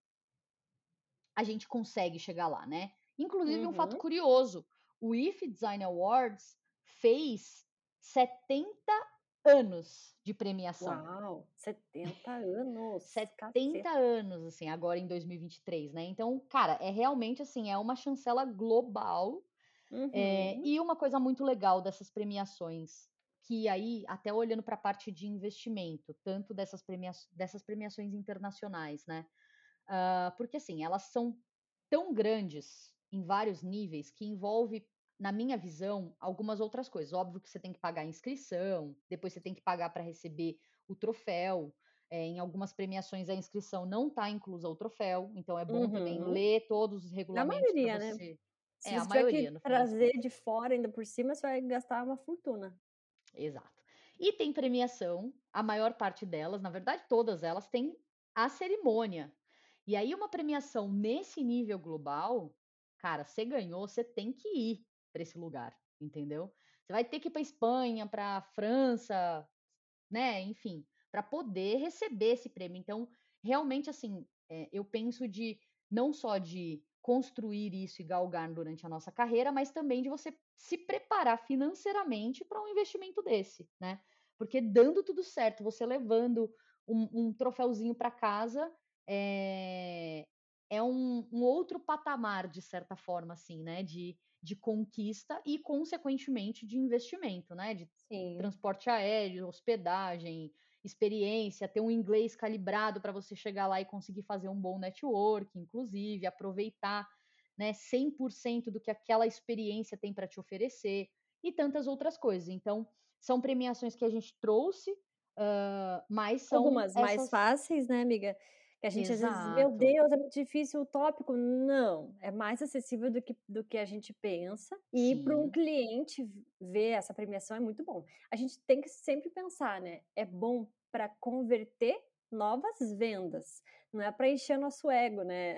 a gente consegue chegar lá, né? Inclusive uhum. um fato uhum. curioso, o IF Design Awards fez 70 anos de premiação. Uau, 70 anos. 70 caceta. anos, assim, agora em 2023, né? Então, cara, é realmente assim, é uma chancela global. Uhum. É, e uma coisa muito legal dessas premiações, que aí, até olhando para a parte de investimento, tanto dessas, premia dessas premiações internacionais, né? Uh, porque assim, elas são tão grandes em vários níveis que envolve na minha visão, algumas outras coisas. Óbvio que você tem que pagar a inscrição, depois você tem que pagar para receber o troféu. É, em algumas premiações a inscrição não está inclusa o troféu, então é bom uhum. também ler todos os regulamentos. Na maioria, né? você... né? Se é, a maioria. Que trazer de fora ainda por cima, você vai gastar uma fortuna. Exato. E tem premiação, a maior parte delas, na verdade todas elas, têm a cerimônia. E aí uma premiação nesse nível global, cara, você ganhou, você tem que ir para esse lugar, entendeu? Você vai ter que ir para Espanha, para França, né? Enfim, para poder receber esse prêmio. Então, realmente, assim, é, eu penso de não só de construir isso e galgar durante a nossa carreira, mas também de você se preparar financeiramente para um investimento desse, né? Porque dando tudo certo, você levando um, um troféuzinho para casa, é, outro patamar, de certa forma, assim, né? De, de conquista e, consequentemente, de investimento, né? De Sim. transporte aéreo, hospedagem, experiência, ter um inglês calibrado para você chegar lá e conseguir fazer um bom network, inclusive, aproveitar né, 100% do que aquela experiência tem para te oferecer e tantas outras coisas. Então, são premiações que a gente trouxe, uh, mas são. Algumas essas... mais fáceis, né, amiga? Que a gente Exato. às vezes, meu Deus, é muito difícil o tópico. Não, é mais acessível do que, do que a gente pensa. E para um cliente ver essa premiação é muito bom. A gente tem que sempre pensar, né? É bom para converter novas vendas. Não é para encher nosso ego, né?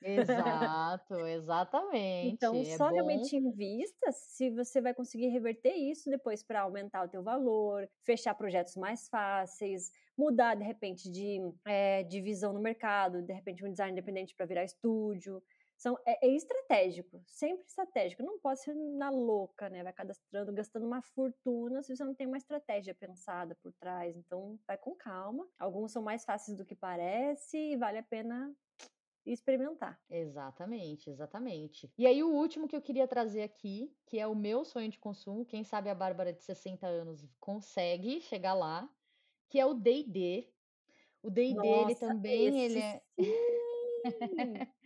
Exato, exatamente. Então, é só bom. realmente invista se você vai conseguir reverter isso depois para aumentar o teu valor, fechar projetos mais fáceis, mudar de repente de é, divisão no mercado, de repente um design independente para virar estúdio. São, é, é, estratégico, sempre estratégico. Não pode ser na louca, né? Vai cadastrando, gastando uma fortuna se você não tem uma estratégia pensada por trás. Então, vai com calma. Alguns são mais fáceis do que parece e vale a pena experimentar. Exatamente, exatamente. E aí o último que eu queria trazer aqui, que é o meu sonho de consumo, quem sabe a Bárbara de 60 anos consegue chegar lá, que é o D&D. O D&D ele também ele é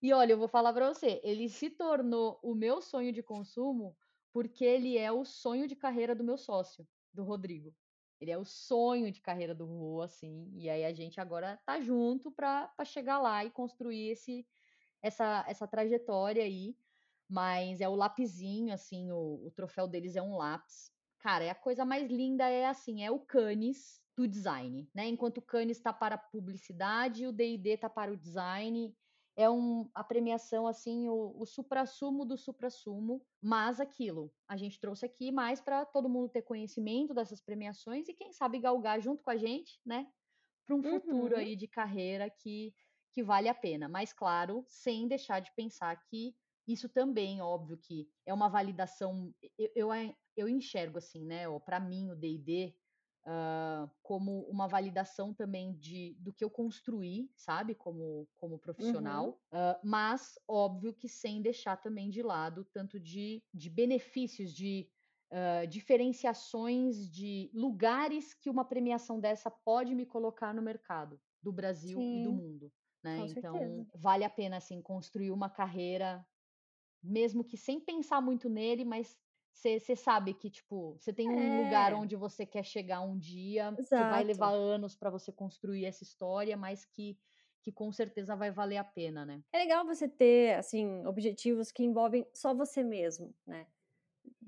E olha, eu vou falar para você, ele se tornou o meu sonho de consumo porque ele é o sonho de carreira do meu sócio, do Rodrigo. Ele é o sonho de carreira do Rô, assim, e aí a gente agora tá junto para chegar lá e construir esse, essa, essa trajetória aí. Mas é o lapisinho, assim, o, o troféu deles é um lápis. Cara, é a coisa mais linda é assim, é o Canis do design, né? Enquanto o Canis está para a publicidade, o D&D está para o design é um, a premiação, assim, o, o supra-sumo do supra-sumo, mas aquilo, a gente trouxe aqui mais para todo mundo ter conhecimento dessas premiações e quem sabe galgar junto com a gente, né, para um uhum. futuro aí de carreira que, que vale a pena. Mas, claro, sem deixar de pensar que isso também, óbvio, que é uma validação, eu, eu, eu enxergo assim, né, para mim o D&D uh, como uma validação também de, do que eu construí, sabe, como, como profissional, uhum. uh, mas óbvio que sem deixar também de lado tanto de, de benefícios, de uh, diferenciações, de lugares que uma premiação dessa pode me colocar no mercado do Brasil Sim. e do mundo. Né? então, certeza. vale a pena assim construir uma carreira mesmo que sem pensar muito nele, mas você sabe que, tipo, você tem um lugar é. onde você quer chegar um dia, Exato. que vai levar anos para você construir essa história, mas que, que com certeza vai valer a pena, né? É legal você ter, assim, objetivos que envolvem só você mesmo, né?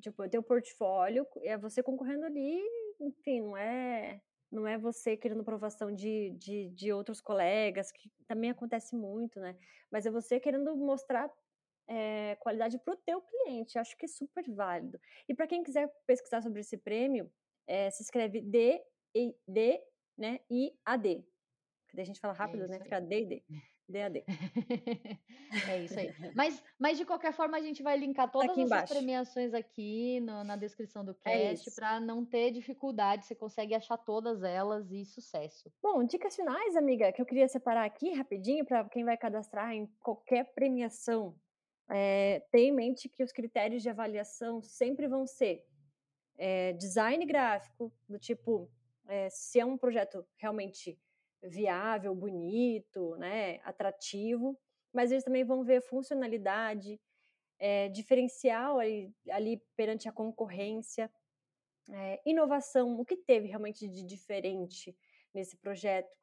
Tipo, ter o portfólio, é você concorrendo ali, enfim, não é não é você querendo aprovação de, de, de outros colegas, que também acontece muito, né? Mas é você querendo mostrar é, qualidade para o teu cliente. Acho que é super válido. E para quem quiser pesquisar sobre esse prêmio, é, se escreve D, I, D, né, A, D. Daí a gente fala rápido, é né? Fica D e D. DAD. é isso aí. Mas, mas de qualquer forma, a gente vai linkar todas as essas premiações aqui no, na descrição do é cast é para não ter dificuldade. Você consegue achar todas elas e sucesso. Bom, dicas finais, amiga, que eu queria separar aqui rapidinho para quem vai cadastrar em qualquer premiação é, tenha em mente que os critérios de avaliação sempre vão ser é, design gráfico, do tipo, é, se é um projeto realmente viável, bonito, né, atrativo, mas eles também vão ver funcionalidade, diferencial ali, ali, perante a concorrência, inovação, o que teve realmente de diferente nesse projeto,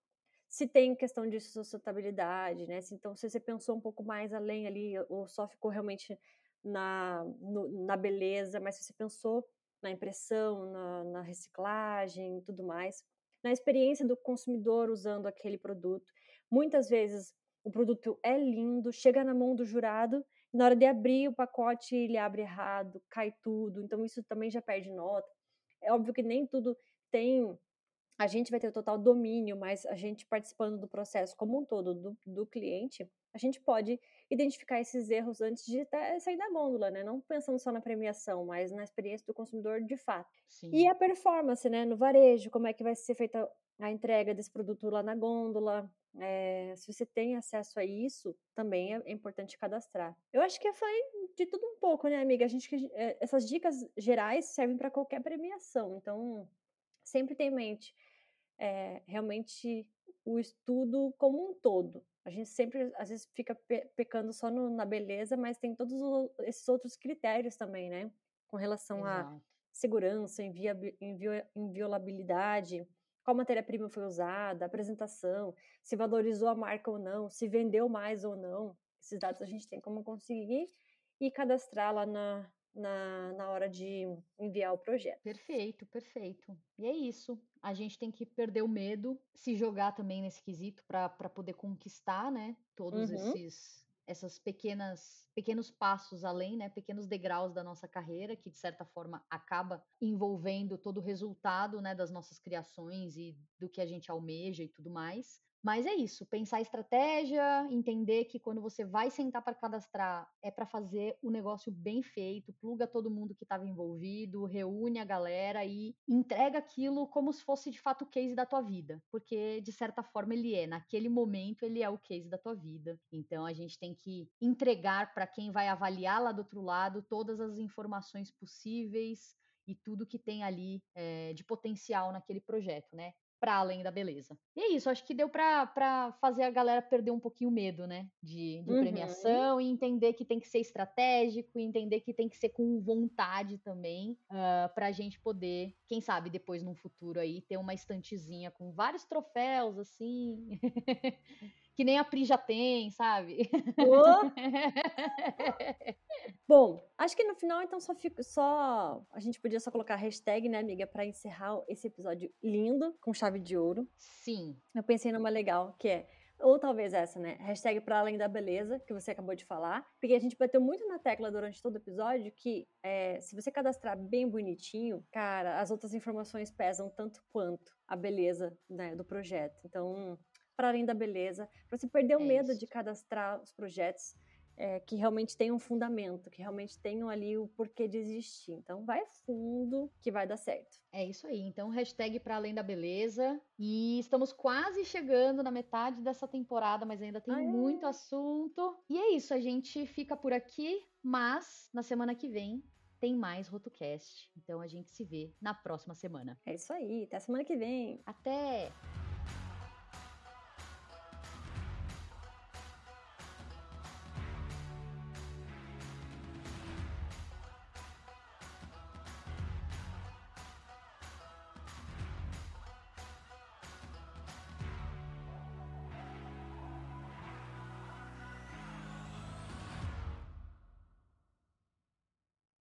se tem questão de sustentabilidade, né? Então, se você pensou um pouco mais além ali, ou só ficou realmente na, no, na beleza, mas se você pensou na impressão, na, na reciclagem e tudo mais, na experiência do consumidor usando aquele produto. Muitas vezes o produto é lindo, chega na mão do jurado, na hora de abrir o pacote ele abre errado, cai tudo, então isso também já perde nota. É óbvio que nem tudo tem a gente vai ter o total domínio, mas a gente participando do processo como um todo do, do cliente, a gente pode identificar esses erros antes de sair da gôndola, né? Não pensando só na premiação, mas na experiência do consumidor de fato. Sim. E a performance, né? No varejo, como é que vai ser feita a entrega desse produto lá na gôndola. É, se você tem acesso a isso, também é, importante cadastrar. Eu acho que eu falei de tudo um pouco, né, amiga? A gente, é, essas dicas gerais servem para qualquer premiação, então sempre tem em mente é, realmente o estudo como um todo. A gente sempre, às vezes, fica pe pecando só no, na beleza, mas tem todos esses outros critérios também, né? Com relação à segurança, inviolabilidade, qual matéria-prima foi usada, apresentação, se valorizou a marca ou não, se vendeu mais ou não. Esses dados a gente tem como conseguir e cadastrar lá na, na, na hora de enviar o projeto. Perfeito, perfeito. E é isso. A gente tem que perder o medo, se jogar também nesse quesito para poder conquistar, né? Todos uhum. esses essas pequenas pequenos passos além, né, pequenos degraus da nossa carreira que de certa forma acaba envolvendo todo o resultado, né, das nossas criações e do que a gente almeja e tudo mais. Mas é isso, pensar estratégia, entender que quando você vai sentar para cadastrar, é para fazer o negócio bem feito, pluga todo mundo que estava envolvido, reúne a galera e entrega aquilo como se fosse de fato o case da tua vida, porque de certa forma ele é, naquele momento ele é o case da tua vida. Então a gente tem que entregar para quem vai avaliar lá do outro lado todas as informações possíveis e tudo que tem ali é, de potencial naquele projeto, né? Para além da beleza. E é isso, acho que deu para fazer a galera perder um pouquinho o medo, né? De, de uhum. premiação e entender que tem que ser estratégico, e entender que tem que ser com vontade também, uh, ah, para a gente poder, quem sabe, depois num futuro aí, ter uma estantezinha com vários troféus, assim. que nem a Pri já tem, sabe? Oh. Bom, acho que no final então só fico só a gente podia só colocar hashtag, né, amiga, para encerrar esse episódio lindo com chave de ouro. Sim. Eu pensei numa legal que é ou talvez essa, né? Hashtag para além da beleza, que você acabou de falar. Porque a gente bateu muito na tecla durante todo o episódio que é, se você cadastrar bem bonitinho, cara, as outras informações pesam tanto quanto a beleza né, do projeto. Então, para além da beleza, para você perder o é medo isso. de cadastrar os projetos é, que realmente tenham um fundamento, que realmente tenham ali o porquê de existir. Então, vai fundo que vai dar certo. É isso aí. Então, hashtag para além da beleza. E estamos quase chegando na metade dessa temporada, mas ainda tem ah, é? muito assunto. E é isso, a gente fica por aqui, mas na semana que vem tem mais RotoCast. Então a gente se vê na próxima semana. É isso aí. Até semana que vem. Até!